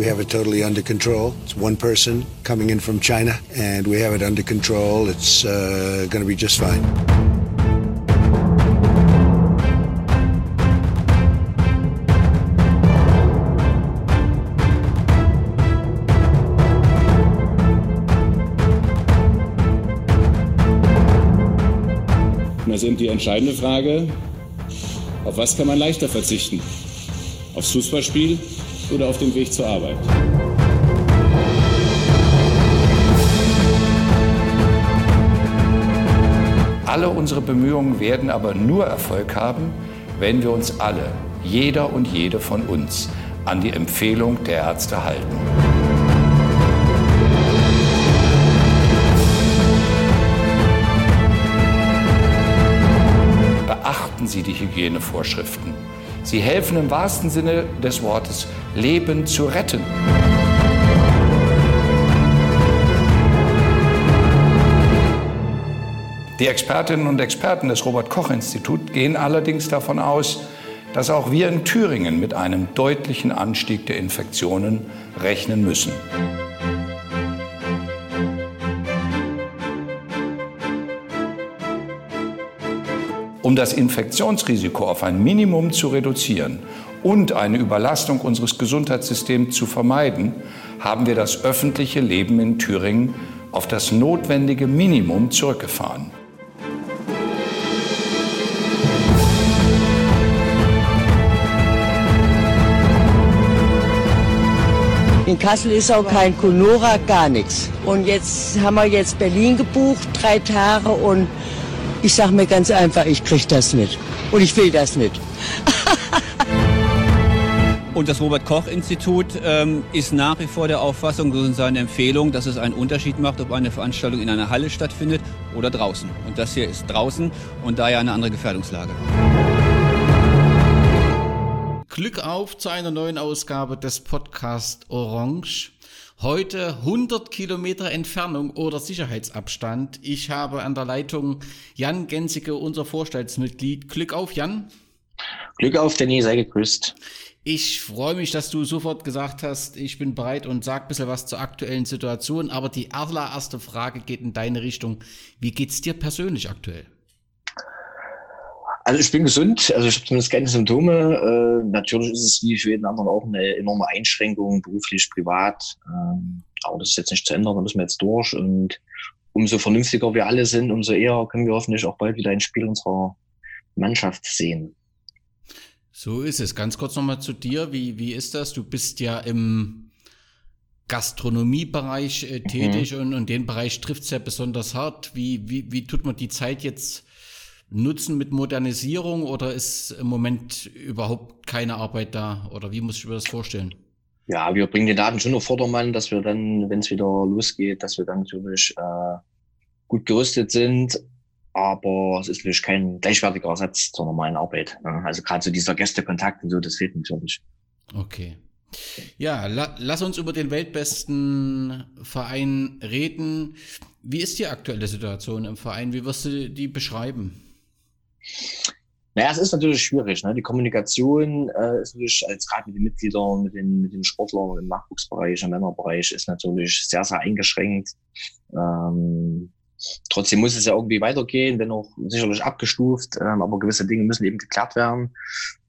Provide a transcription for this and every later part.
We have it totally under control. It's one person coming in from China, and we have it under control. It's uh, going to be just fine. Das ist die entscheidende Frage, auf was kann man leichter verzichten? Aufs Fußballspiel oder auf den Weg zur Arbeit? Alle unsere Bemühungen werden aber nur Erfolg haben, wenn wir uns alle, jeder und jede von uns, an die Empfehlung der Ärzte halten. beachten Sie die Hygienevorschriften. Sie helfen im wahrsten Sinne des Wortes, Leben zu retten. Die Expertinnen und Experten des Robert Koch Instituts gehen allerdings davon aus, dass auch wir in Thüringen mit einem deutlichen Anstieg der Infektionen rechnen müssen. Um das Infektionsrisiko auf ein Minimum zu reduzieren und eine Überlastung unseres Gesundheitssystems zu vermeiden, haben wir das öffentliche Leben in Thüringen auf das notwendige Minimum zurückgefahren. In Kassel ist auch kein Conora, gar nichts. Und jetzt haben wir jetzt Berlin gebucht, drei Tage und ich sage mir ganz einfach, ich kriege das nicht. Und ich will das nicht. Und das Robert-Koch-Institut ähm, ist nach wie vor der Auffassung, so sind seine Empfehlung, dass es einen Unterschied macht, ob eine Veranstaltung in einer Halle stattfindet oder draußen. Und das hier ist draußen und daher eine andere Gefährdungslage. Glück auf zu einer neuen Ausgabe des Podcast Orange. Heute 100 Kilometer Entfernung oder Sicherheitsabstand. Ich habe an der Leitung Jan Gensicke, unser Vorstandsmitglied. Glück auf, Jan. Glück auf, Danny, sei gegrüßt. Ich freue mich, dass du sofort gesagt hast, ich bin bereit und sag ein bisschen was zur aktuellen Situation. Aber die allererste Frage geht in deine Richtung. Wie geht's dir persönlich aktuell? Also ich bin gesund, also ich habe zumindest keine Symptome. Äh, natürlich ist es wie für jeden anderen auch eine enorme Einschränkung, beruflich, privat. Ähm, aber das ist jetzt nicht zu ändern, da müssen wir jetzt durch. Und umso vernünftiger wir alle sind, umso eher können wir hoffentlich auch bald wieder ein Spiel unserer Mannschaft sehen. So ist es. Ganz kurz nochmal zu dir. Wie, wie ist das? Du bist ja im Gastronomiebereich äh, tätig mhm. und, und den Bereich trifft es ja besonders hart. Wie, wie, wie tut man die Zeit jetzt nutzen mit Modernisierung oder ist im Moment überhaupt keine Arbeit da? Oder wie muss ich mir das vorstellen? Ja, wir bringen die Daten schon auf Vordermann, dass wir dann, wenn es wieder losgeht, dass wir dann natürlich äh, gut gerüstet sind. Aber es ist natürlich kein gleichwertiger Ersatz zur normalen Arbeit. Ne? Also gerade so dieser Gästekontakt und so, das fehlt natürlich. Okay. Ja, la lass uns über den weltbesten Verein reden. Wie ist die aktuelle Situation im Verein? Wie wirst du die beschreiben? Naja, es ist natürlich schwierig. Ne? Die Kommunikation äh, ist natürlich, als gerade mit den Mitgliedern, mit den, mit den Sportlern im Nachwuchsbereich, im Männerbereich, ist natürlich sehr, sehr eingeschränkt. Ähm, trotzdem muss es ja irgendwie weitergehen, wenn auch sicherlich abgestuft, ähm, aber gewisse Dinge müssen eben geklärt werden,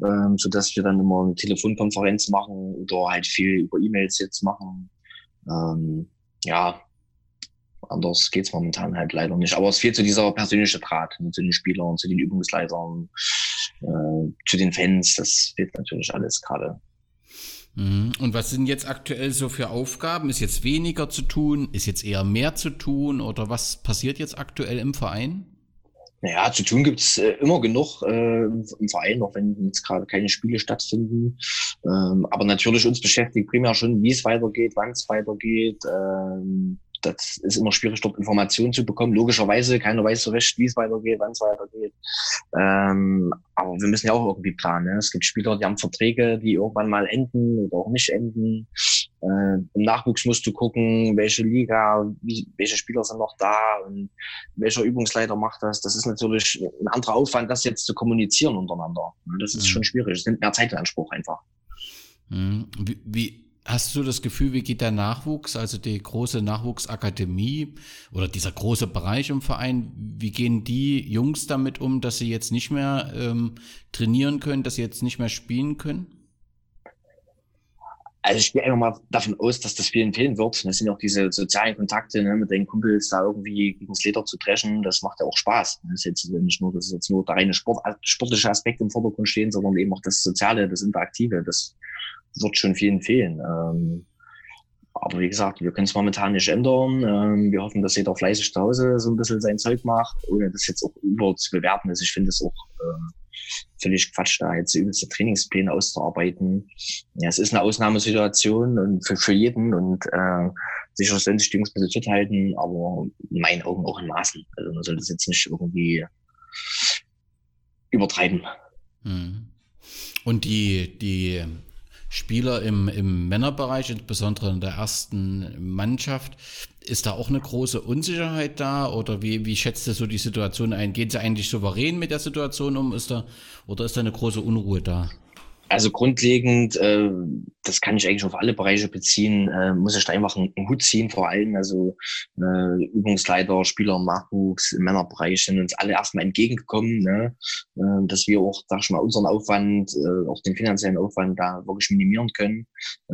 ähm, so dass wir dann immer eine Telefonkonferenz machen oder halt viel über E-Mails jetzt machen. Ähm, ja, anders geht's momentan halt leider nicht. Aber es fehlt zu dieser persönliche Draht zu den Spielern, zu den Übungsleitern, äh, zu den Fans. Das fehlt natürlich alles gerade. Mhm. Und was sind jetzt aktuell so für Aufgaben? Ist jetzt weniger zu tun? Ist jetzt eher mehr zu tun? Oder was passiert jetzt aktuell im Verein? Naja, zu tun gibt's äh, immer genug äh, im Verein, auch wenn jetzt gerade keine Spiele stattfinden. Ähm, aber natürlich uns beschäftigt primär schon, wie es weitergeht, wann es weitergeht. Ähm, das ist immer schwierig, dort Informationen zu bekommen. Logischerweise, keiner weiß so recht, wie es weitergeht, wann es weitergeht. Ähm, aber wir müssen ja auch irgendwie planen. Ne? Es gibt Spieler, die haben Verträge, die irgendwann mal enden oder auch nicht enden. Äh, Im Nachwuchs musst du gucken, welche Liga, wie, welche Spieler sind noch da und welcher Übungsleiter macht das. Das ist natürlich ein anderer Aufwand, das jetzt zu kommunizieren untereinander. Das ist mhm. schon schwierig. Es nimmt mehr Zeit in Anspruch einfach. Mhm. Wie, wie Hast du das Gefühl, wie geht der Nachwuchs, also die große Nachwuchsakademie oder dieser große Bereich im Verein, wie gehen die Jungs damit um, dass sie jetzt nicht mehr ähm, trainieren können, dass sie jetzt nicht mehr spielen können? Also ich gehe einfach mal davon aus, dass das vielen fehlen wird. Das sind auch diese sozialen Kontakte ne, mit den Kumpels da irgendwie gegen das Leder zu dreschen. Das macht ja auch Spaß. Das ist jetzt nicht nur, dass jetzt nur der reine Sport, sportliche Aspekt im Vordergrund stehen, sondern eben auch das Soziale, das Interaktive. Das wird schon vielen fehlen. Ähm, aber wie gesagt, wir können es momentan nicht ändern. Ähm, wir hoffen, dass jeder fleißig zu Hause so ein bisschen sein Zeug macht, ohne das jetzt auch über zu bewerten. Also ich finde es auch äh, völlig Quatsch, da jetzt übelste Trainingspläne auszuarbeiten. Ja, es ist eine Ausnahmesituation und für, für jeden und äh, sicher sollen sich die Jungs ein bisschen halten, aber in meinen Augen auch in Maßen. Also man soll das jetzt nicht irgendwie übertreiben. Hm. Und die, die Spieler im, im Männerbereich, insbesondere in der ersten Mannschaft. Ist da auch eine große Unsicherheit da oder wie, wie schätzt du so die Situation ein? Gehen sie eigentlich souverän mit der Situation um? Ist da, oder ist da eine große Unruhe da? Also grundlegend, äh, das kann ich eigentlich auf alle Bereiche beziehen, äh, muss ich da einfach einen, Hut ziehen, vor allem also äh, Übungsleiter, Spieler Nachwuchs, Männerbereich sind uns alle erstmal entgegengekommen, ne? äh, dass wir auch, sag ich mal, unseren Aufwand, äh, auch den finanziellen Aufwand da wirklich minimieren können, äh,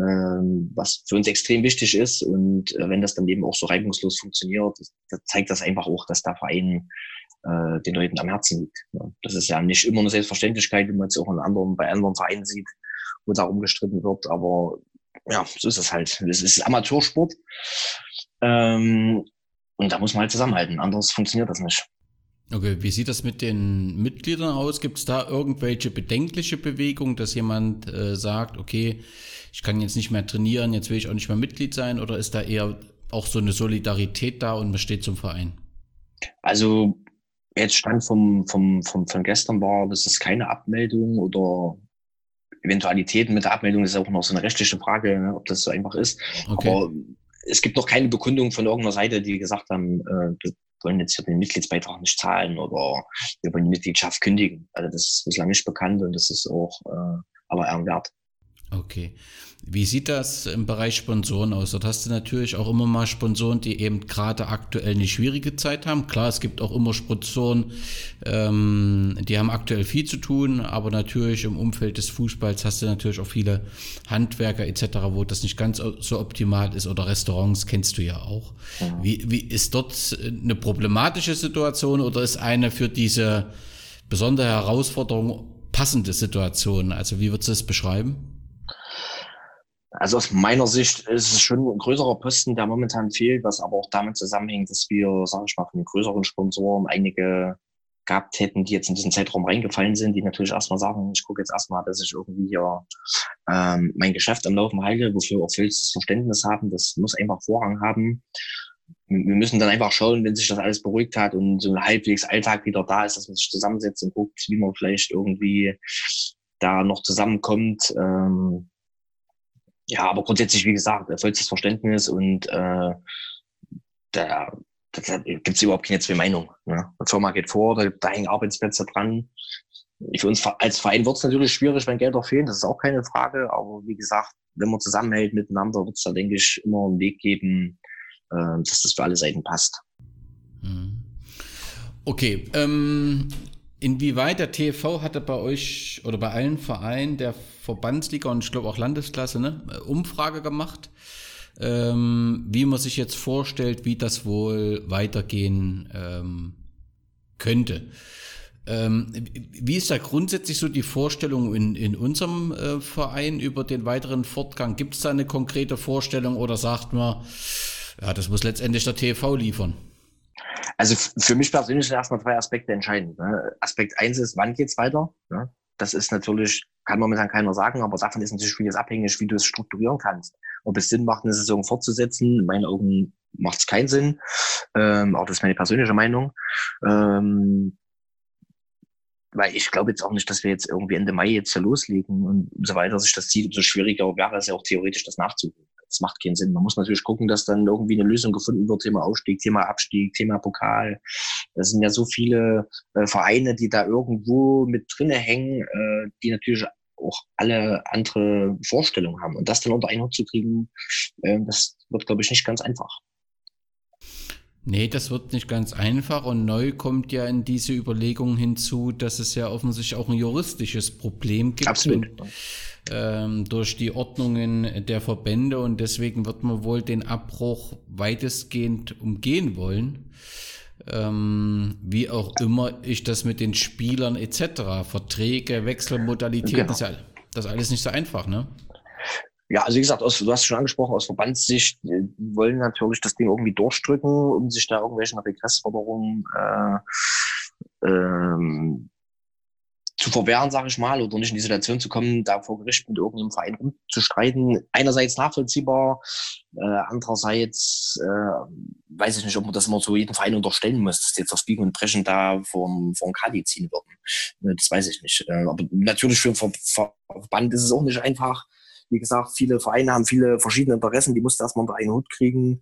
was für uns extrem wichtig ist. Und äh, wenn das dann eben auch so reibungslos funktioniert, das, zeigt das einfach auch, dass der Verein äh, den Leuten am Herzen liegt. Ja. Das ist ja nicht immer eine Selbstverständlichkeit, wie man es auch in anderen, bei anderen Vereinen sieht, wo darum gestritten wird. Aber ja, so ist es halt. Es ist Amateursport. Ähm, und da muss man halt zusammenhalten. Anders funktioniert das nicht. Okay, wie sieht das mit den Mitgliedern aus? Gibt es da irgendwelche bedenkliche Bewegungen, dass jemand äh, sagt, okay, ich kann jetzt nicht mehr trainieren, jetzt will ich auch nicht mehr Mitglied sein? Oder ist da eher auch so eine Solidarität da und man steht zum Verein? Also jetzt Stand vom, vom, vom, von gestern war, das ist keine Abmeldung oder Eventualitäten mit der Abmeldung ist auch noch so eine rechtliche Frage, ne, ob das so einfach ist. Okay. Aber es gibt noch keine Bekundung von irgendeiner Seite, die gesagt haben, äh, wir wollen jetzt hier den Mitgliedsbeitrag nicht zahlen oder wir wollen die Mitgliedschaft kündigen. Also das ist bislang nicht bekannt und das ist auch äh, aber ehrenwert. Okay. Wie sieht das im Bereich Sponsoren aus? Dort hast du natürlich auch immer mal Sponsoren, die eben gerade aktuell eine schwierige Zeit haben. Klar, es gibt auch immer Sponsoren, ähm, die haben aktuell viel zu tun, aber natürlich im Umfeld des Fußballs hast du natürlich auch viele Handwerker etc., wo das nicht ganz so optimal ist oder Restaurants kennst du ja auch. Ja. Wie, wie ist dort eine problematische Situation oder ist eine für diese besondere Herausforderung passende Situation? Also wie würdest du es beschreiben? Also aus meiner Sicht ist es schon ein größerer Posten, der momentan fehlt, was aber auch damit zusammenhängt, dass wir, sage ich mal, von den größeren Sponsoren einige gehabt hätten, die jetzt in diesen Zeitraum reingefallen sind, die natürlich erstmal sagen, ich gucke jetzt erstmal, dass ich irgendwie hier ähm, mein Geschäft am Laufen halte, wofür auch vollstes Verständnis haben. Das muss einfach Vorrang haben. Wir müssen dann einfach schauen, wenn sich das alles beruhigt hat und so ein halbwegs Alltag wieder da ist, dass man sich zusammensetzt und guckt, wie man vielleicht irgendwie da noch zusammenkommt. Ähm, ja, aber grundsätzlich, wie gesagt, vollstes Verständnis und äh, da, da gibt es überhaupt keine zwei Meinungen. Ne? Die Firma geht vor, da, da hängen Arbeitsplätze dran. Für uns als Verein wird es natürlich schwierig, wenn Gelder fehlen, das ist auch keine Frage. Aber wie gesagt, wenn man zusammenhält miteinander, wird es da, denke ich, immer einen Weg geben, äh, dass das für alle Seiten passt. Hm. Okay, ähm, Inwieweit der TV hatte bei euch oder bei allen Vereinen der Verbandsliga und ich glaube auch Landesklasse ne, Umfrage gemacht, ähm, wie man sich jetzt vorstellt, wie das wohl weitergehen ähm, könnte. Ähm, wie ist da grundsätzlich so die Vorstellung in, in unserem äh, Verein über den weiteren Fortgang? Gibt es da eine konkrete Vorstellung oder sagt man, ja, das muss letztendlich der TV liefern? Also für mich persönlich sind erstmal zwei Aspekte entscheidend. Ne? Aspekt eins ist, wann geht's weiter? Ne? Das ist natürlich, kann momentan keiner sagen, aber davon ist natürlich vieles abhängig, wie du es strukturieren kannst. Ob es Sinn macht, eine Saison fortzusetzen, in meinen Augen macht es keinen Sinn. Ähm, auch das ist meine persönliche Meinung. Ähm, weil ich glaube jetzt auch nicht, dass wir jetzt irgendwie Ende Mai jetzt hier loslegen und umso weiter sich das zieht, umso schwieriger wäre es ja auch theoretisch, das nachzuholen das macht keinen Sinn. Man muss natürlich gucken, dass dann irgendwie eine Lösung gefunden wird, Thema Aufstieg, Thema Abstieg, Thema Pokal. Das sind ja so viele äh, Vereine, die da irgendwo mit drinne hängen, äh, die natürlich auch alle andere Vorstellungen haben. Und das dann unter einen Hut zu kriegen, äh, das wird, glaube ich, nicht ganz einfach. Nee, das wird nicht ganz einfach und neu kommt ja in diese Überlegung hinzu, dass es ja offensichtlich auch ein juristisches Problem gibt. Absolut. Und, durch die Ordnungen der Verbände und deswegen wird man wohl den Abbruch weitestgehend umgehen wollen. Ähm, wie auch immer ich das mit den Spielern etc., Verträge, Wechselmodalitäten, Genau. das, ja, das ist alles nicht so einfach, ne? Ja, also wie gesagt, aus, du hast schon angesprochen, aus Verbandssicht äh, wollen natürlich das Ding irgendwie durchdrücken, um sich da irgendwelchen Regressforderungen äh, ähm, zu verwehren, sage ich mal, oder nicht in die Situation zu kommen, da vor Gericht mit irgendeinem Verein rumzustreiten. Einerseits nachvollziehbar, äh, andererseits äh, weiß ich nicht, ob man das immer so jedem Verein unterstellen muss, dass die jetzt auf Biegen und Brechen da vom, vom Kadi ziehen würden. Äh, Das weiß ich nicht. Äh, Aber natürlich für Ver Verband ist es auch nicht einfach. Wie gesagt, viele Vereine haben viele verschiedene Interessen, die musst du erstmal unter einen Hut kriegen.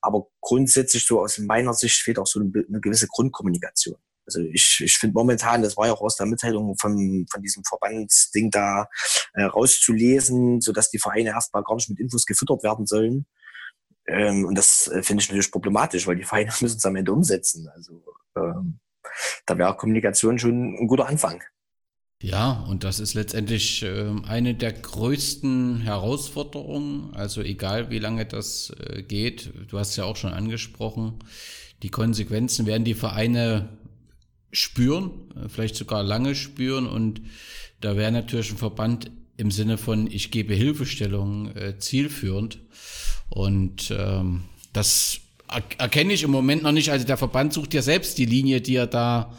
Aber grundsätzlich so aus meiner Sicht fehlt auch so eine gewisse Grundkommunikation. Also ich, ich finde momentan, das war ja auch aus der Mitteilung von, von diesem Verbandsding da äh, rauszulesen, sodass die Vereine erstmal gar nicht mit Infos gefüttert werden sollen. Ähm, und das äh, finde ich natürlich problematisch, weil die Vereine müssen es am Ende umsetzen. Also ähm, da wäre Kommunikation schon ein guter Anfang. Ja, und das ist letztendlich ähm, eine der größten Herausforderungen. Also egal, wie lange das äh, geht, du hast ja auch schon angesprochen, die Konsequenzen werden die Vereine spüren, äh, vielleicht sogar lange spüren. Und da wäre natürlich ein Verband im Sinne von, ich gebe Hilfestellung äh, zielführend. Und ähm, das er erkenne ich im Moment noch nicht. Also der Verband sucht ja selbst die Linie, die er da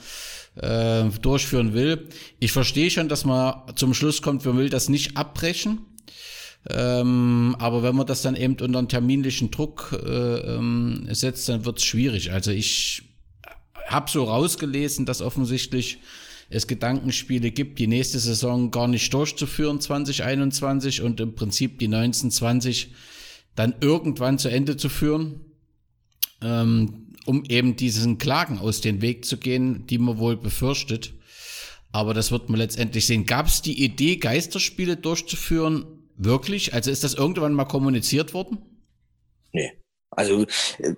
äh, durchführen will. Ich verstehe schon, dass man zum Schluss kommt, man will das nicht abbrechen. Ähm, aber wenn man das dann eben unter einen terminlichen Druck äh, ähm, setzt, dann wird es schwierig. Also ich habe so rausgelesen, dass offensichtlich es Gedankenspiele gibt, die nächste Saison gar nicht durchzuführen, 2021 und im Prinzip die 1920 dann irgendwann zu Ende zu führen, ähm, um eben diesen Klagen aus dem Weg zu gehen, die man wohl befürchtet. Aber das wird man letztendlich sehen. Gab es die Idee, Geisterspiele durchzuführen? Wirklich? Also ist das irgendwann mal kommuniziert worden? Nee. Also, äh,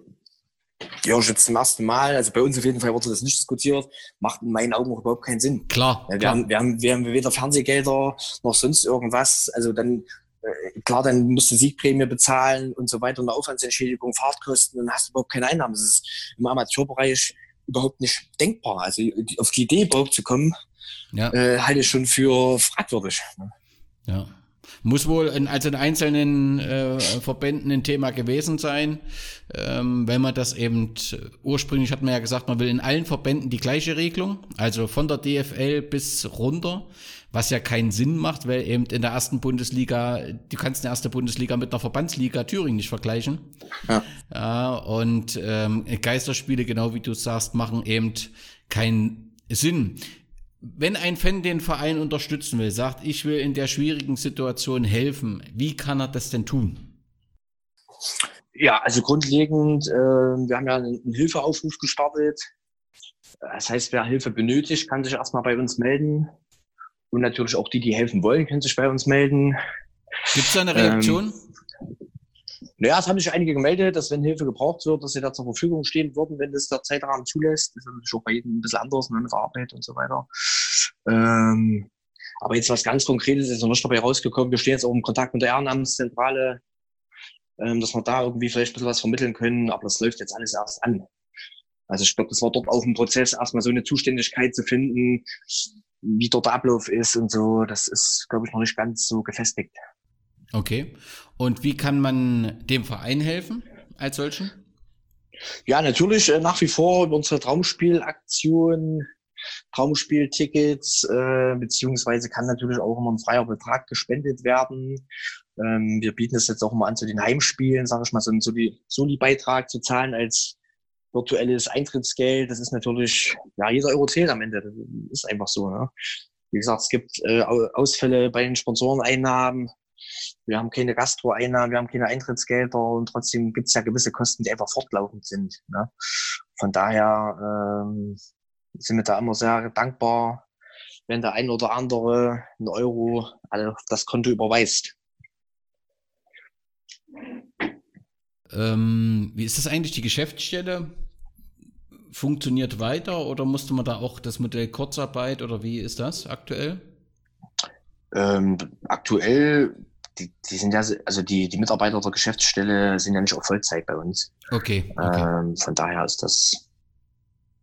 ja, jetzt zum ersten Mal, also bei uns auf jeden Fall wurde das nicht diskutiert, macht in meinen Augen auch überhaupt keinen Sinn. Klar. Ja, wir, klar. haben, wir, haben, wir haben weder Fernsehgelder noch sonst irgendwas. Also dann, äh, klar, dann musst du Siegprämie bezahlen und so weiter, eine Aufwandsentschädigung, Fahrtkosten und hast überhaupt keine Einnahmen. Das ist im Amateurbereich überhaupt nicht denkbar. Also auf die Idee überhaupt zu kommen, ja. äh, halte ich schon für fragwürdig. Ja. Muss wohl in, also in einzelnen äh, Verbänden ein Thema gewesen sein, ähm, wenn man das eben, ursprünglich hat man ja gesagt, man will in allen Verbänden die gleiche Regelung, also von der DFL bis runter, was ja keinen Sinn macht, weil eben in der ersten Bundesliga, du kannst eine erste Bundesliga mit einer Verbandsliga Thüringen nicht vergleichen. Ja. Ja, und ähm, Geisterspiele, genau wie du sagst, machen eben keinen Sinn. Wenn ein Fan den Verein unterstützen will, sagt, ich will in der schwierigen Situation helfen, wie kann er das denn tun? Ja, also grundlegend, äh, wir haben ja einen, einen Hilfeaufruf gestartet. Das heißt, wer Hilfe benötigt, kann sich erstmal bei uns melden. Und natürlich auch die, die helfen wollen, können sich bei uns melden. Gibt es da eine Reaktion? Naja, es haben sich einige gemeldet, dass wenn Hilfe gebraucht wird, dass sie da zur Verfügung stehen würden, wenn das der Zeitrahmen zulässt. Das ist natürlich auch bei jedem ein bisschen anders, ne, mit der Arbeit und so weiter. Ähm, aber jetzt was ganz Konkretes ist noch nicht dabei rausgekommen. Wir stehen jetzt auch im Kontakt mit der Ehrenamtszentrale, ähm, dass wir da irgendwie vielleicht ein bisschen was vermitteln können, aber das läuft jetzt alles erst an. Also ich glaube, das war dort auch ein Prozess, erstmal so eine Zuständigkeit zu finden, wie dort der Ablauf ist und so. Das ist, glaube ich, noch nicht ganz so gefestigt. Okay. Und wie kann man dem Verein helfen als solchen? Ja, natürlich äh, nach wie vor über unsere Traumspielaktion, Traumspieltickets, äh, beziehungsweise kann natürlich auch immer ein freier Betrag gespendet werden. Ähm, wir bieten es jetzt auch immer an zu den Heimspielen, sage ich mal, so einen Soli- Soli-Beitrag zu zahlen als virtuelles Eintrittsgeld. Das ist natürlich, ja, jeder Euro zählt am Ende. Das ist einfach so. Ne? Wie gesagt, es gibt äh, Au- Ausfälle bei den Sponsoreneinnahmen. Wir haben keine Gastro-Einnahmen, wir haben keine Eintrittsgelder und trotzdem gibt es ja gewisse Kosten, die einfach fortlaufend sind. Ne? Von daher ähm, sind wir da immer sehr dankbar, wenn der ein oder andere einen Euro auf das Konto überweist. Ähm, wie ist das eigentlich, die Geschäftsstelle? Funktioniert weiter oder musste man da auch das Modell Kurzarbeit oder wie ist das aktuell? Ähm, aktuell, die, die sind ja, also die, die Mitarbeiter der Geschäftsstelle sind ja nicht auf Vollzeit bei uns. Okay. okay. Ähm, von daher ist das.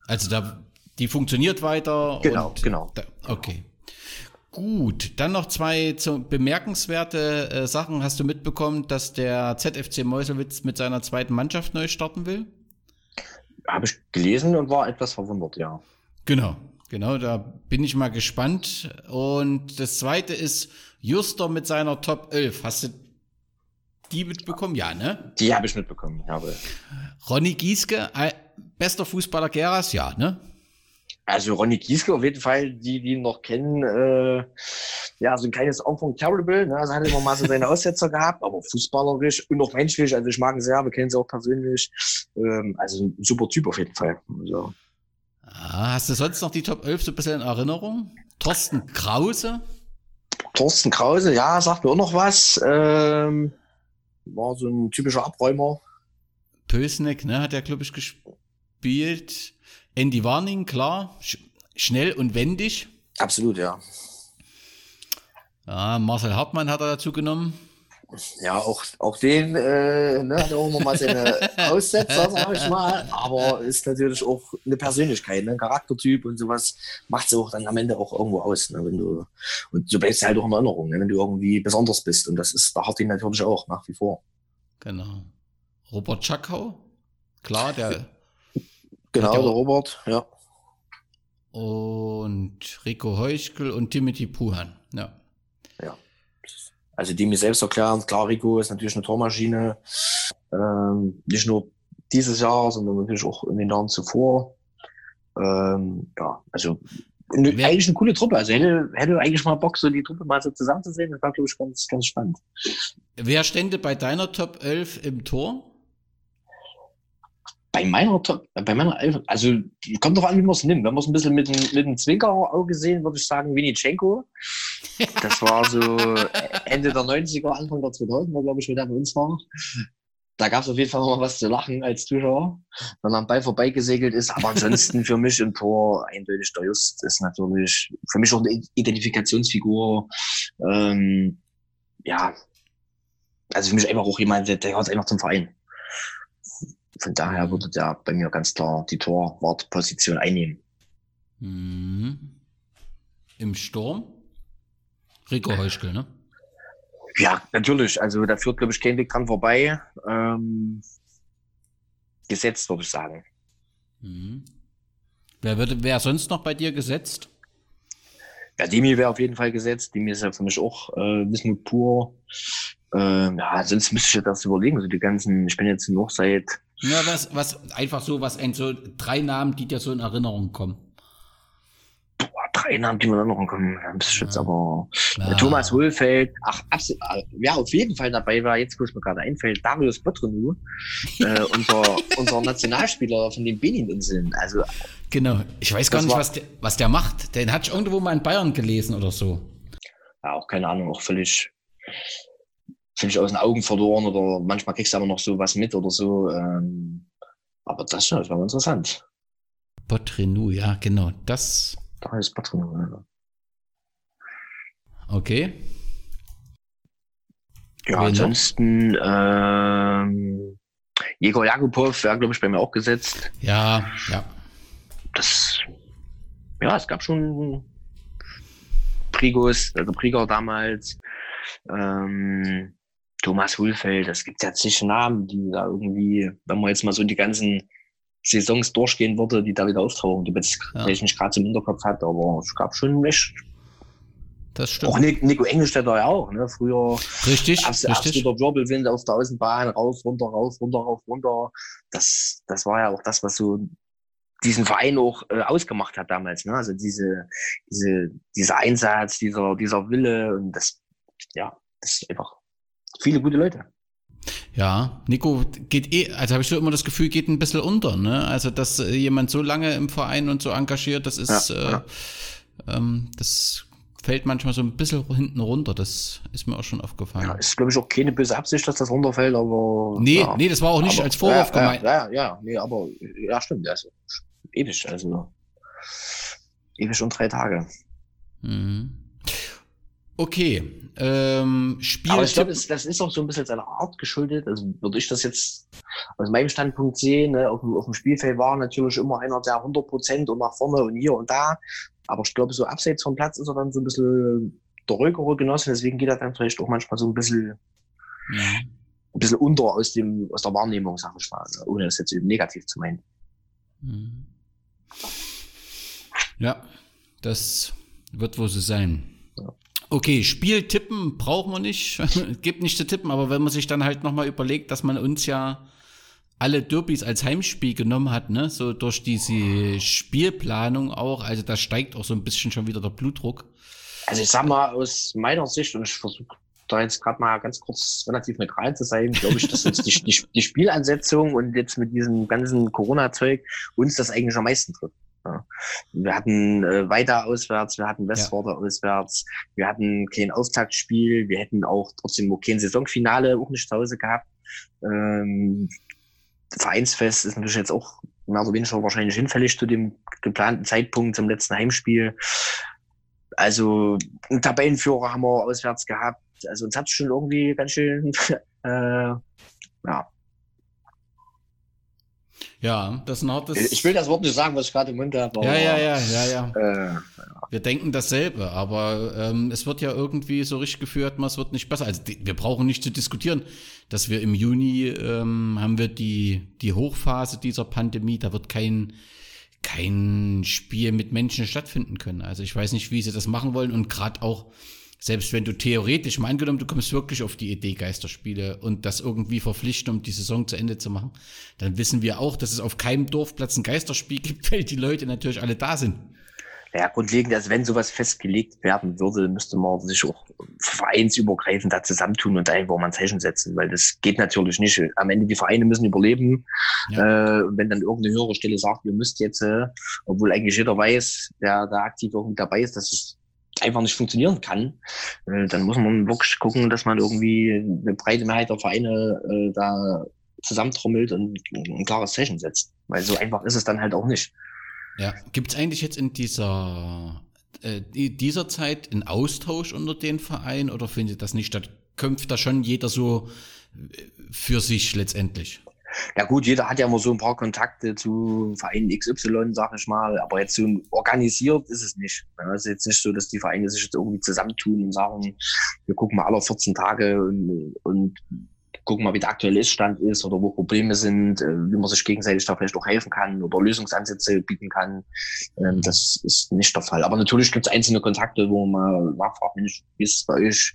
Also da, die funktioniert weiter. Genau, genau. Da, okay. Gut, dann noch zwei bemerkenswerte äh, Sachen. Hast du mitbekommen, dass der ZFC Meuselwitz mit seiner zweiten Mannschaft neu starten will? Habe ich gelesen und war etwas verwundert, ja. Genau, genau, da bin ich mal gespannt. Und das zweite ist Juster mit seiner Top 11. Hast du die mitbekommen? Ja, ne? Die habe ich mitbekommen, jawohl. Ronny Gieske, bester Fußballer Geras, ja, ne? Also Ronny Gieske auf jeden Fall, die, die ihn noch kennen, äh, ja, so ein kleines Enfant terrible, ne? Also hat immer mal so seine Aussetzer gehabt, aber fußballerisch und auch menschlich, also ich mag ihn sehr, wir kennen sie auch persönlich. Ähm, also ein super Typ auf jeden Fall. Also. Ah, hast du sonst noch die Top 11 so ein bisschen in Erinnerung? Thorsten Krause? Thorsten Krause, ja, sagt mir auch noch was. Ähm, war so ein typischer Abräumer. Pösneck, ne, hat er, glaube ich, gespielt. Andy Warning, klar, sch schnell und wendig. Absolut, ja. Ja, Marcel Hartmann hat er dazu genommen. Ja, auch, auch den äh, ne, hat auch immer mal seine Aussetzer, sag ich mal. Aber ist natürlich auch eine Persönlichkeit, ne? ein Charaktertyp und sowas macht es auch dann am Ende auch irgendwo aus. Ne? Wenn du, und du bleibst halt auch in Erinnerung, ne? wenn du irgendwie besonders bist. Und das ist der Hartin natürlich auch nach wie vor. Genau. Robert Czakau, klar, der Genau, der Robert, ja. Und Rico Heuschkel und Timothy Puhan. Ja. Also die mir selbst erklären, klar, Rico ist natürlich eine Tormaschine. Ähm, nicht nur dieses Jahr, sondern natürlich auch in den Jahren zuvor. Ähm, ja, also eine, eigentlich eine coole Truppe. Also hätte, hätte eigentlich mal Bock, so die Truppe mal so zusammenzusehen. Das war, glaube ich, ganz, ganz spannend. Wer stände bei deiner Top 11 im Tor? Bei meiner, bei meiner Elf, also kommt doch an, wie man es nimmt. Wenn man es ein bisschen mit, mit einem Zwinkerauge sehen, würde ich sagen Vinitschenko. Das war so Ende der 90er, Anfang der 2000er, glaube ich, wie der bei uns war. Da gab es auf jeden Fall mal was zu lachen als Zuschauer, wenn er am Ball vorbeigesegelt ist. Aber ansonsten für mich im Tor eindeutig der Just ist natürlich für mich auch eine Identifikationsfigur. Ähm, ja, also für mich einfach auch jemand, der, der gehört einfach zum Verein. Von daher würde der bei mir ganz klar die Torwartposition einnehmen. Mhm. Im Sturm? Rico Heuschkel, ne? Ja, natürlich. Also da führt, glaube ich, kein Weg dran vorbei. Ähm, gesetzt, würde ich sagen. Mhm. Wer würde, wer sonst noch bei dir gesetzt? Ja, Demi wäre auf jeden Fall gesetzt. Demi ist ja für mich auch äh, Wismut pur. Ähm, ja, sonst müsste ich das überlegen. Also die ganzen, ich bin jetzt noch seit ja, was, was, einfach so, was ein, so drei Namen, die dir so in Erinnerung kommen. Boah, drei Namen, die mir in Erinnerung kommen. Bist du jetzt aber ja. Thomas Hohlfeld, ach, absolut, wer auf jeden Fall dabei war, jetzt es mir gerade einfällt, Darius Botrenou, äh, unser, unser Nationalspieler von den Benin-Inseln. Also, genau, ich weiß gar nicht, war, was, der, was der macht. Den hatte ich irgendwo mal in Bayern gelesen oder so. Ja, auch keine Ahnung, auch völlig völlig aus den Augen verloren oder manchmal kriegst du aber noch so was mit oder so. Ähm, aber das, das war interessant. Botrenou, ja, genau. Das. Da ist Botrenou, ja. Okay. Ja, Wen ansonsten ähm, Jegor Jakubov wäre, glaube ich, bei mir auch gesetzt. Ja, ja. Das, ja, es gab schon Prigos, also Prigor damals. Ähm, Thomas Hulfeld, das gibt ja zig Namen, die da irgendwie, wenn man jetzt mal so die ganzen Saisons durchgehen würde, die da wieder auftauchen, die jetzt ja. ich nicht gerade zum Hinterkopf hatte, aber es gab schon echt. Das stimmt. Auch Nico Engelstädter ja auch, ne? Früher. Richtig. Abs richtig. Absoluter Wirbelwind auf der Außenbahn, rauf, runter, rauf, runter, rauf, runter. Das, das war ja auch das, was so diesen Verein auch äh, ausgemacht hat damals, ne? Also diese, diese, dieser Einsatz, dieser, dieser Wille und das, ja, das ist einfach viele gute Leute. Ja, Nico geht eh, also habe ich so immer das Gefühl, geht ein bisschen unter, ne? Also, dass äh, jemand so lange im Verein und so engagiert, das ist, ja, äh, Ähm, das fällt manchmal so ein bisschen hinten runter. Das ist mir auch schon aufgefallen. Ja, ist, glaube ich, auch keine böse Absicht, dass das runterfällt, aber. Nee, ja. nee, das war auch nicht aber, als Vorwurf ja, gemeint. Ja, ja, ja, nee, aber ja, stimmt. Also, ewig, also. Ewig und drei Tage. Mhm. Okay. Ähm, Spiel Aber ich glaube, das, ist auch so ein bisschen seiner Art geschuldet. Also würde ich das jetzt aus meinem Standpunkt sehen. Ne? Auf, dem, auf dem Spielfeld war natürlich immer einer, der 100 Prozent und nach vorne und hier und da. Aber ich glaube, so abseits vom Platz ist er dann so ein bisschen der ruhigere Genosse. Deswegen geht er dann vielleicht auch manchmal so ein bisschen, Mhm. ein bisschen unter aus, dem, aus der Wahrnehmung, sag ich mal. Ohne das jetzt eben negativ zu meinen. Mhm. Ja, das wird wohl so sein. Okay, Spiel tippen brauchen wir nicht. Gibt nicht zu tippen, aber wenn man sich dann halt nochmal überlegt, dass man uns ja alle Derbys als Heimspiel genommen hat, ne, so durch diese Spielplanung auch, also da steigt auch so ein bisschen schon wieder der Blutdruck. Also ich sag mal aus meiner Sicht, und ich versuche da jetzt gerade mal ganz kurz relativ neutral zu sein, glaube ich, dass uns die, die, die Spielansetzung und jetzt mit diesem ganzen Corona-Zeug uns das eigentlich am meisten trifft. Ja. Wir hatten äh, weiter auswärts, wir hatten Westforder ja. auswärts, wir hatten kein Auftaktspiel, wir hätten auch trotzdem auch kein Saisonfinale auch nicht zu Hause gehabt. Ähm, Vereinsfest ist natürlich jetzt auch mehr oder weniger wahrscheinlich hinfällig zu dem geplanten Zeitpunkt zum letzten Heimspiel. Also einen Tabellenführer haben wir auswärts gehabt. Also uns hat es schon irgendwie ganz schön, äh, ja. Ja, das ist ein hartes. Ich will das Wort nicht sagen, was ich gerade im Mund habe. Ja, ja, ja, ja, ja. Äh, wir denken dasselbe, aber ähm, es wird ja irgendwie so richtig geführt, es wird nicht besser. Also die, wir brauchen nicht zu diskutieren, dass wir im Juni ähm, haben wir die, die Hochphase dieser Pandemie, da wird kein, kein Spiel mit Menschen stattfinden können. Also ich weiß nicht, wie sie das machen wollen und gerade auch, selbst wenn du theoretisch mal angenommen, du kommst wirklich auf die Idee Geisterspiele und das irgendwie verpflichten, um die Saison zu Ende zu machen, dann wissen wir auch, dass es auf keinem Dorfplatz ein Geisterspiel gibt, weil die Leute natürlich alle da sind. Ja, grundlegend, also wenn sowas festgelegt werden würde, müsste man sich auch vereinsübergreifend da zusammentun und da einfach mal ein Zeichen setzen, weil das geht natürlich nicht. Am Ende die Vereine müssen überleben. Ja. Äh, wenn dann irgendeine höhere Stelle sagt, ihr müsst jetzt, äh, obwohl eigentlich jeder weiß, der da aktiv irgendwie dabei ist, dass es einfach nicht funktionieren kann, äh, dann muss man wirklich gucken, dass man irgendwie eine breite Mehrheit der Vereine äh, da zusammentrommelt und ein klares Zeichen setzt. Weil so einfach ist es dann halt auch nicht. Ja, gibt es eigentlich jetzt in dieser, äh, dieser Zeit einen Austausch unter den Vereinen oder findet das nicht statt? Kämpft da schon jeder so für sich letztendlich? Ja gut, jeder hat ja immer so ein paar Kontakte zu Vereinen XY, sag ich mal, aber jetzt so organisiert ist es nicht. Es ist jetzt nicht so, dass die Vereine sich jetzt irgendwie zusammentun und sagen, wir gucken mal alle 14 Tage und, und gucken mal, wie der aktuelle Iststand ist oder wo Probleme sind, wie man sich gegenseitig da vielleicht auch helfen kann oder Lösungsansätze bieten kann. Das ist nicht der Fall. Aber natürlich gibt es einzelne Kontakte, wo man nachfragt, Mensch, wie ist es bei euch?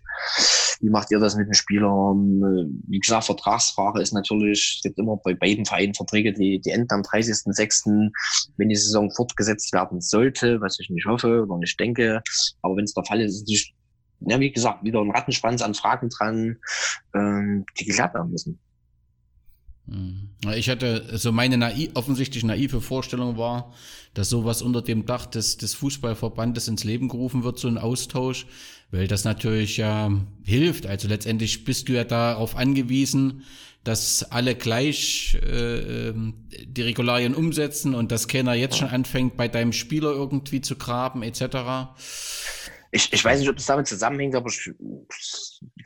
Wie macht ihr das mit den Spielern? Wie gesagt, Vertragsfrage ist natürlich, es gibt immer bei beiden Vereinen Verträge, die, die enden am 30.06., wenn die Saison fortgesetzt werden sollte, was ich nicht hoffe oder nicht denke. Aber wenn es der Fall ist, ist es ja, wie gesagt, wieder ein Rattenschwanz an Fragen dran, ähm, die geklärt werden müssen. Ich hatte so meine naiv, offensichtlich naive Vorstellung war, dass sowas unter dem Dach des, des Fußballverbandes ins Leben gerufen wird, so ein Austausch, weil das natürlich ja hilft. Also letztendlich bist du ja darauf angewiesen, dass alle gleich äh, die Regularien umsetzen und dass keiner jetzt schon anfängt, bei deinem Spieler irgendwie zu graben etc. Ich, ich weiß nicht, ob das damit zusammenhängt, aber ich,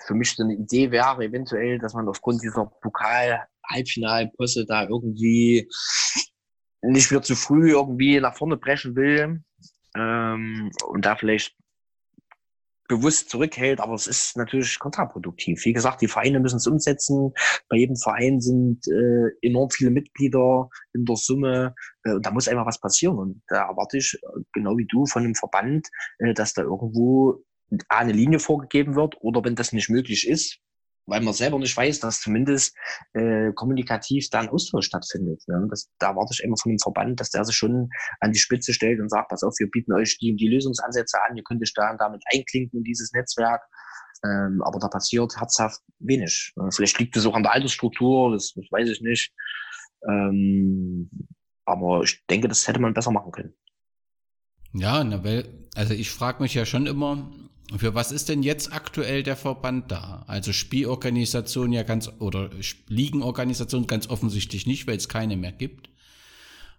für mich so eine Idee wäre eventuell, dass man aufgrund dieser Pokal-Halbfinalposse da irgendwie nicht wieder zu früh irgendwie nach vorne brechen will ähm, und da vielleicht bewusst zurückhält, aber es ist natürlich kontraproduktiv. Wie gesagt, die Vereine müssen es umsetzen. Bei jedem Verein sind äh, enorm viele Mitglieder in der Summe. Äh, da muss einfach was passieren. Und da erwarte ich, genau wie du, von dem Verband, äh, dass da irgendwo eine Linie vorgegeben wird oder wenn das nicht möglich ist, weil man selber nicht weiß, dass zumindest äh, kommunikativ da ein Austausch stattfindet. Ne? Das, da erwarte ich immer von dem Verband, dass der sich schon an die Spitze stellt und sagt, pass auf, wir bieten euch die, die Lösungsansätze an, ihr könnt euch da damit einklinken in dieses Netzwerk. Ähm, aber da passiert herzhaft wenig. Vielleicht liegt es auch an der Altersstruktur, das, das weiß ich nicht. Ähm, aber ich denke, das hätte man besser machen können. Ja, na, weil, also ich frage mich ja schon immer, für was ist denn jetzt aktuell der Verband da? Also Spielorganisation ja ganz oder Ligenorganisation ganz offensichtlich nicht, weil es keine mehr gibt.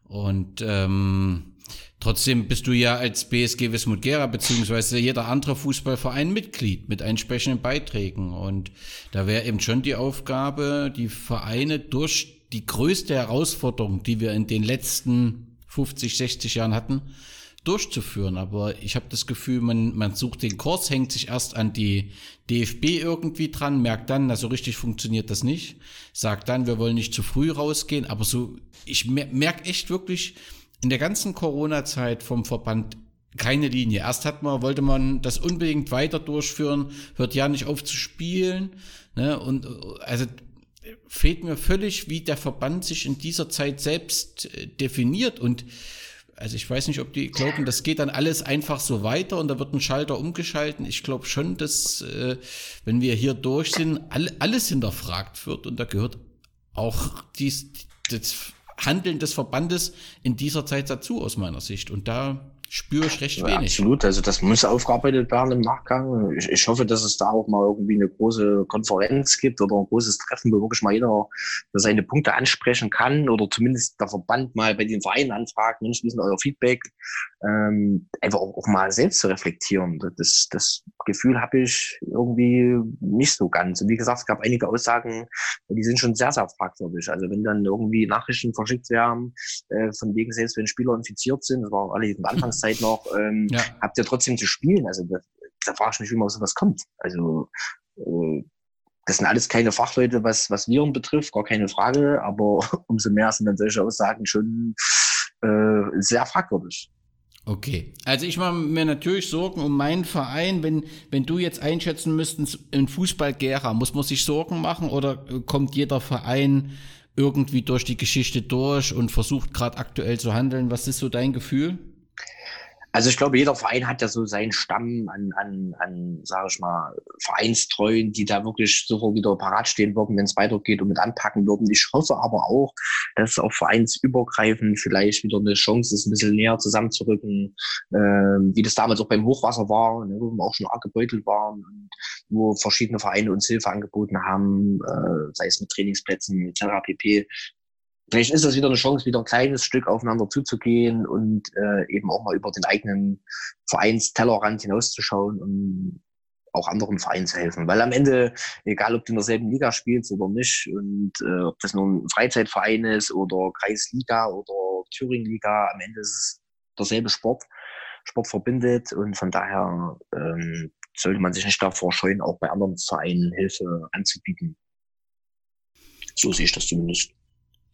Und ähm, trotzdem bist du ja als BSG Wismut Gera beziehungsweise jeder andere Fußballverein Mitglied mit entsprechenden Beiträgen. Und da wäre eben schon die Aufgabe, die Vereine durch die größte Herausforderung, die wir in den letzten 50, 60 Jahren hatten, durchzuführen. Aber ich habe das Gefühl, man, man sucht den Kurs, hängt sich erst an die DFB irgendwie dran, merkt dann, na so richtig funktioniert das nicht, sagt dann, wir wollen nicht zu früh rausgehen. Aber so, ich merke echt wirklich in der ganzen Corona-Zeit vom Verband keine Linie. Erst hat man, wollte man das unbedingt weiter durchführen, hört ja nicht auf zu spielen. Ne? Und also fehlt mir völlig, wie der Verband sich in dieser Zeit selbst äh, definiert und also ich weiß nicht, ob die glauben, das geht dann alles einfach so weiter und da wird ein Schalter umgeschalten. Ich glaube schon, dass äh, wenn wir hier durch sind, all, alles hinterfragt wird und da gehört auch dies, das Handeln des Verbandes in dieser Zeit dazu aus meiner Sicht. Und da spüre ich recht wenig. absolut, also das muss aufgearbeitet werden im Nachgang. Ich, ich, hoffe, dass es da auch mal irgendwie eine große Konferenz gibt oder ein großes Treffen, wo wirklich mal jeder seine Punkte ansprechen kann oder zumindest der Verband mal bei den Vereinen anfragt, Mensch, wie ist denn euer Feedback? Ähm, einfach auch, auch, mal selbst zu reflektieren. Das, das Gefühl habe ich irgendwie nicht so ganz. Und wie gesagt, es gab einige Aussagen, die sind schon sehr, sehr fragwürdig. Also wenn dann irgendwie Nachrichten verschickt werden, äh, von wegen selbst wenn Spieler infiziert sind, das war alle in der Anfangszeit Zeit noch, ähm, ja. habt ihr trotzdem zu spielen. Also da, da frage ich mich, wie man sowas kommt. Also äh, das sind alles keine Fachleute, was, was Viren betrifft, gar keine Frage, aber umso mehr sind dann solche Aussagen schon äh, sehr fragwürdig. Okay, also ich mache mir natürlich Sorgen um meinen Verein, wenn, wenn du jetzt einschätzen müsstest, in Fußball Gera, muss man sich Sorgen machen oder kommt jeder Verein irgendwie durch die Geschichte durch und versucht gerade aktuell zu handeln? Was ist so dein Gefühl? Also ich glaube, jeder Verein hat ja so seinen Stamm an, an, an sage ich mal, Vereinstreuen, die da wirklich sofort wieder parat stehen würden, wenn es weitergeht und mit anpacken würden. Ich hoffe aber auch, dass es auch vereinsübergreifend vielleicht wieder eine Chance ist, ein bisschen näher zusammenzurücken, äh, wie das damals auch beim Hochwasser war, ne, wo wir auch schon arg gebeutelt waren und wo verschiedene Vereine uns Hilfe angeboten haben, äh, sei es mit Trainingsplätzen etc. pp vielleicht ist das wieder eine Chance, wieder ein kleines Stück aufeinander zuzugehen und äh, eben auch mal über den eigenen Vereinstellerrand hinauszuschauen und auch anderen Vereinen zu helfen. Weil am Ende, egal ob du in derselben Liga spielst oder nicht, und äh, ob das nun ein Freizeitverein ist oder Kreisliga oder Thüringenliga, am Ende ist es derselbe Sport. Sport verbindet und von daher ähm, sollte man sich nicht davor scheuen, auch bei anderen Vereinen Hilfe anzubieten. So sehe ich das zumindest.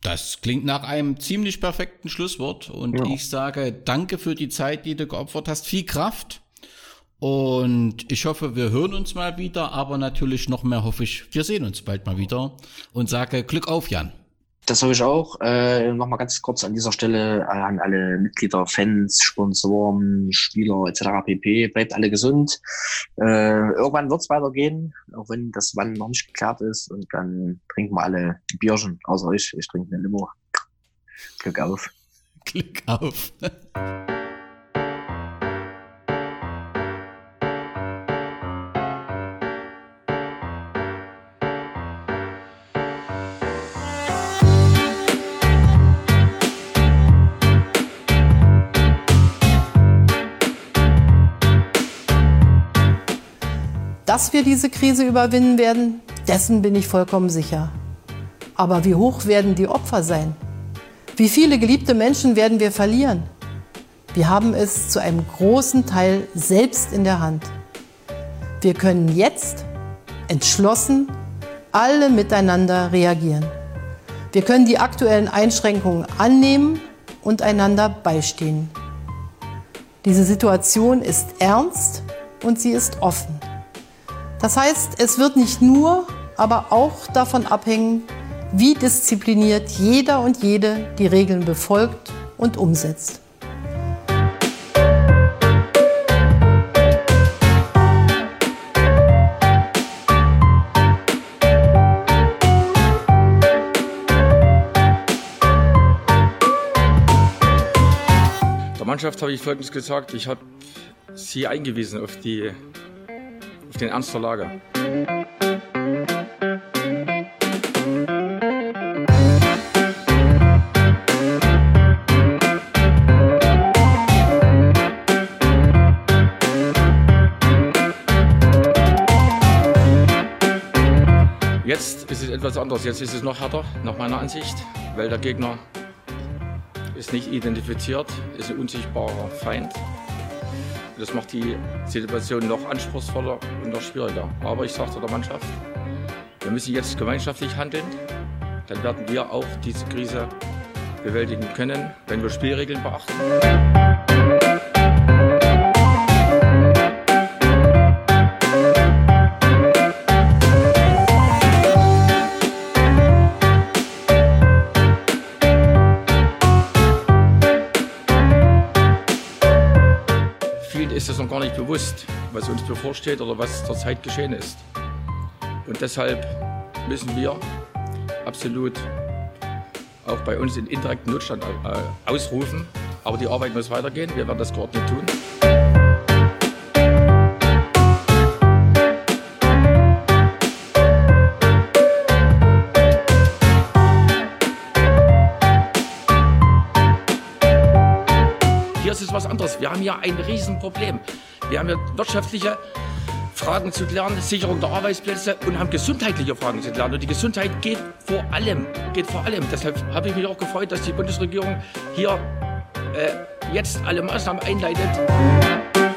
Das klingt nach einem ziemlich perfekten Schlusswort und ja. ich sage danke für die Zeit, die du geopfert hast. Viel Kraft und ich hoffe, wir hören uns mal wieder, aber natürlich noch mehr hoffe ich, wir sehen uns bald mal wieder und sage Glück auf, Jan. Das habe ich auch. Äh, Nochmal ganz kurz an dieser Stelle an alle Mitglieder, Fans, Sponsoren, Spieler etc. pp. Bleibt alle gesund. Äh, irgendwann wird es weitergehen, auch wenn das wann noch nicht geklärt ist. Und dann trinken wir alle Bierchen, außer ich. Ich trinke eine Limo. Glück auf. Glück auf. Dass wir diese Krise überwinden werden, dessen bin ich vollkommen sicher. Aber wie hoch werden die Opfer sein? Wie viele geliebte Menschen werden wir verlieren? Wir haben es zu einem großen Teil selbst in der Hand. Wir können jetzt entschlossen alle miteinander reagieren. Wir können die aktuellen Einschränkungen annehmen und einander beistehen. Diese Situation ist ernst und sie ist offen. Das heißt, es wird nicht nur, aber auch davon abhängen, wie diszipliniert jeder und jede die Regeln befolgt und umsetzt. Mannschaft habe ich Folgendes gesagt. Ich habe sie eingewiesen auf, die, auf den Ernst der Lage. Jetzt ist es etwas anders. Jetzt ist es noch härter, nach meiner Ansicht, weil der Gegner ist nicht identifiziert, ist ein unsichtbarer Feind. Das macht die Situation noch anspruchsvoller und noch schwieriger. Aber ich sagte der Mannschaft, wir müssen jetzt gemeinschaftlich handeln. Dann werden wir auch diese Krise bewältigen können, wenn wir Spielregeln beachten. Vielen ist es noch gar nicht bewusst, was uns bevorsteht oder was zurzeit geschehen ist. Und deshalb müssen wir absolut auch bei uns den indirekten Notstand äh, ausrufen. Aber die Arbeit muss weitergehen. Wir werden das geordnet tun. Anderes. Wir haben hier ein Riesenproblem. Wir haben hier wirtschaftliche Fragen zu klären, Sicherung der Arbeitsplätze und haben gesundheitliche Fragen zu klären. Und die Gesundheit geht vor allem, geht vor allem. Deshalb habe ich mich auch gefreut, dass die Bundesregierung hier äh, jetzt alle Maßnahmen einleitet.